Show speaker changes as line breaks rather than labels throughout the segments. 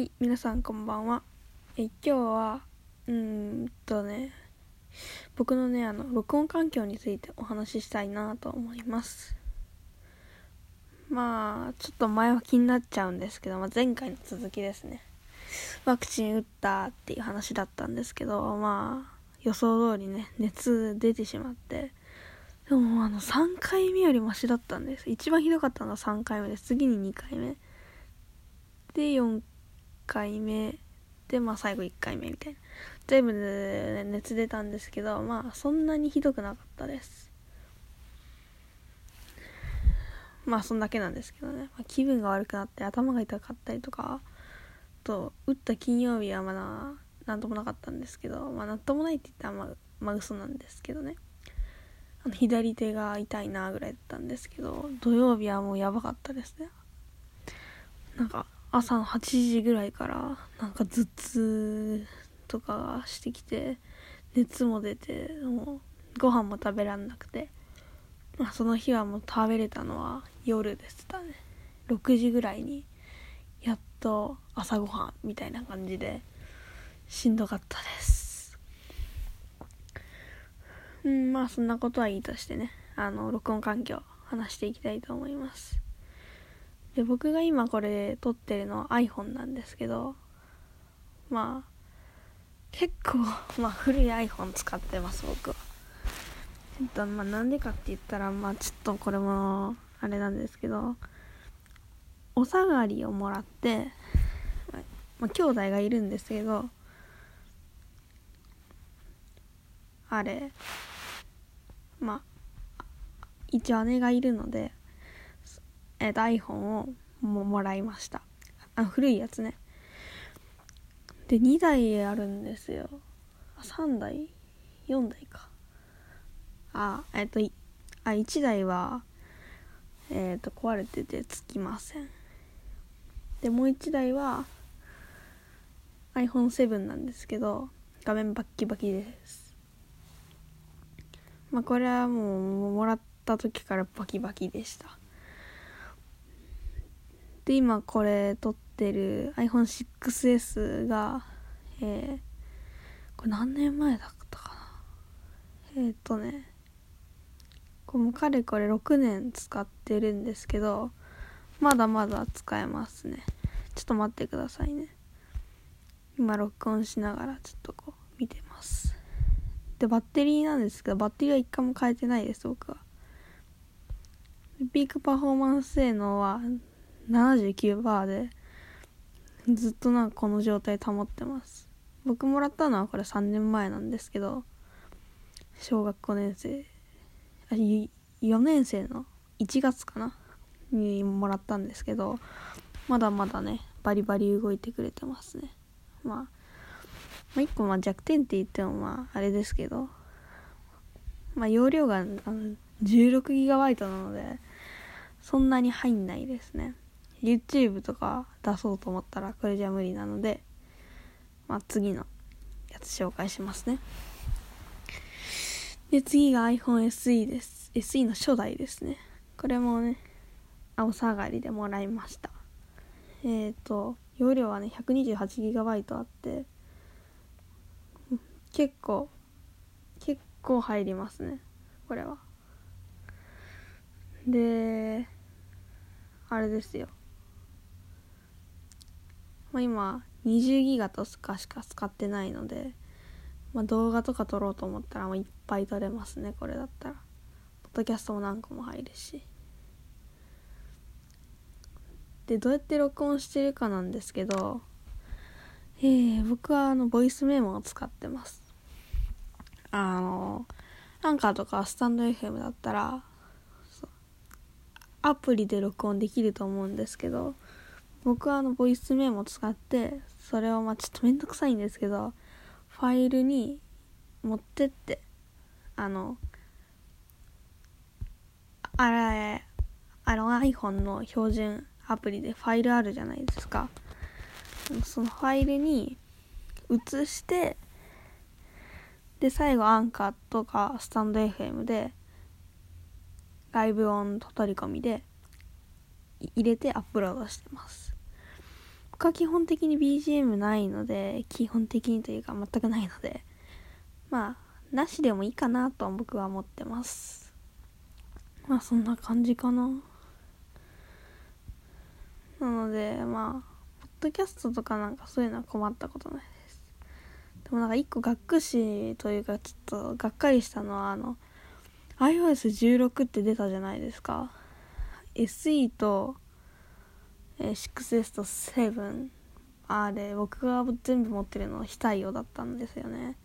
はい、皆さんこんばんは。え今日は、うんとね、僕のね、あの、録音環境についてお話ししたいなと思います。まあ、ちょっと前は気になっちゃうんですけど、まあ、前回の続きですね。ワクチン打ったっていう話だったんですけど、まあ、予想通りね、熱出てしまって、でもあの、3回目よりマシだったんです。一番ひどかったのは3回目で。次に2回目。で、4回目でまあ最後1回目みたいな。全部で熱出たんですけどまあそんなにひどくなかったです。まあそんだけなんですけどね、まあ、気分が悪くなって頭が痛かったりとかと打った金曜日はまだなんともなかったんですけどまあなんともないって言ったらまあ、まあ、嘘なんですけどね。あの左手が痛いなぐらいだったんですけど土曜日はもうやばかったですね。なんか朝の8時ぐらいからなんか頭痛とかがしてきて熱も出てもうご飯も食べらんなくて、まあ、その日はもう食べれたのは夜でしたね。6時ぐらいにやっと朝ごはんみたいな感じでしんどかったです。うんまあそんなことはいいとしてねあの録音環境話していきたいと思います。で僕が今これ撮ってるのは iPhone なんですけどまあ結構、まあ、古い iPhone 使ってます僕は。えっとまあなんでかって言ったらまあちょっとこれもあれなんですけどお下がりをもらってまあ兄弟がいるんですけどあれまあ一応姉がいるのでえー、と iPhone をももらいました。あ古いやつね。で2台あるんですよ。あ3台？4台か。あえっ、とあ1台はえっ、と壊れててつきません。でもう1台は iPhone7 なんですけど画面バッキバキです。まあこれはもうもらった時からバキバキでした。で今これ撮ってる iPhone6S がえー、これ何年前だったかな？えっ、とねこれもかれこれ6年使ってるんですけどまだまだ使えますね。ちょっと待ってくださいね。今録音しながらちょっとこう見てます。でバッテリーなんですけどバッテリーは一回も変えてないです僕は。ピークパフォーマンス性能は79バーでずっとなんかこの状態保ってます。僕もらったのはこれ3年前なんですけど小学5年生あ4年生の1月かなにもらったんですけどまだまだねバリバリ動いてくれてますね。まあ、まあ、1個まあ弱点って言ってもまああれですけどまあ容量が 16GB なのでそんなに入んないですね。YouTube とか出そうと思ったらこれじゃ無理なので、まあ、次のやつ紹介しますね。で次が iPhone SE です。SE の初代ですね。これもね青下がりでもらいました。えっ、ー、と容量はね 128GB あって結構結構入りますね。これは。であれですよ。まあ、今20ギガとかしか使ってないので、まあ、動画とか撮ろうと思ったらもういっぱい撮れますねこれだったら。ポッドキャストも何個も入るし。でどうやって録音してるかなんですけどえー、僕はあのボイスメモを使ってます。あのアンカーとかスタンド FM だったらアプリで録音できると思うんですけど僕はあのボイスメモ使ってそれをまあちょっとめんどくさいんですけどファイルに持ってってあのあれあの iPhone の標準アプリでファイルあるじゃないですか。そのファイルに移してで最後アンカーとかスタンド FM でライブ音と取り込みで入れてアップロードしてます。基本的に BGM ないので、基本的にというか全くないので、まあ、なしでもいいかなと僕は思ってます。まあそんな感じかな。なので、まあ、ポッドキャストとかなんかそういうのは困ったことないです。でもなんか一個がっくしというかちょっとがっかりしたのはあの、iOS16 って出たじゃないですか。SE と、えー、6S と7あれ僕が全部持ってるのは非対応だったんですよね。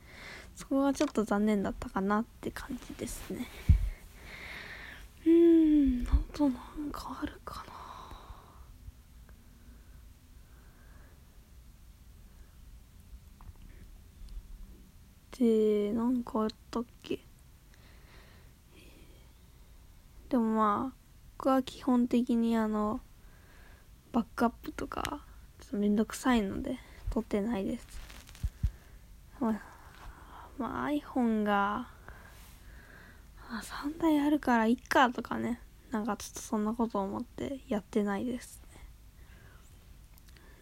そこがちょっと残念だったかなって感じですね。うんあとなんかあるかな。でなんかあったっけ。でもまあ僕は基本的にあのバックアップとかちょっとめんどくさいので撮ってないです。まあ、まあ、iPhone があ3台あるからいっかとかね。なんかちょっとそんなこと思ってやってないです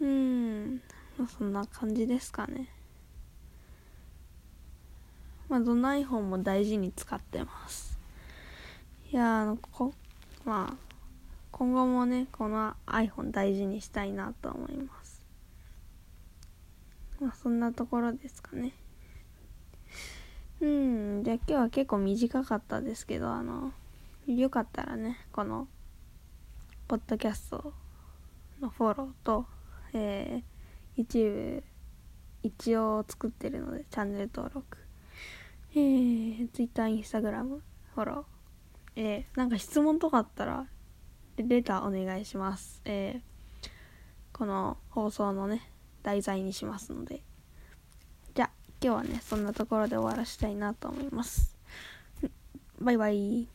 ね。うん。まあそんな感じですかね。まあどの iPhone も大事に使ってます。いやあのここまあ今後もねこの iPhone 大事にしたいなと思います。まあそんなところですかね。うんじゃあ今日は結構短かったですけどあのよかったらねこのポッドキャストのフォローと、えー、YouTube 一応作ってるのでチャンネル登録。えー、Twitter、Instagram フォロー。えー、なんか質問とかあったら、レターお願いします。えー、この放送のね、題材にしますので。じゃあ、今日はね、そんなところで終わらしたいなと思います。バイバイ。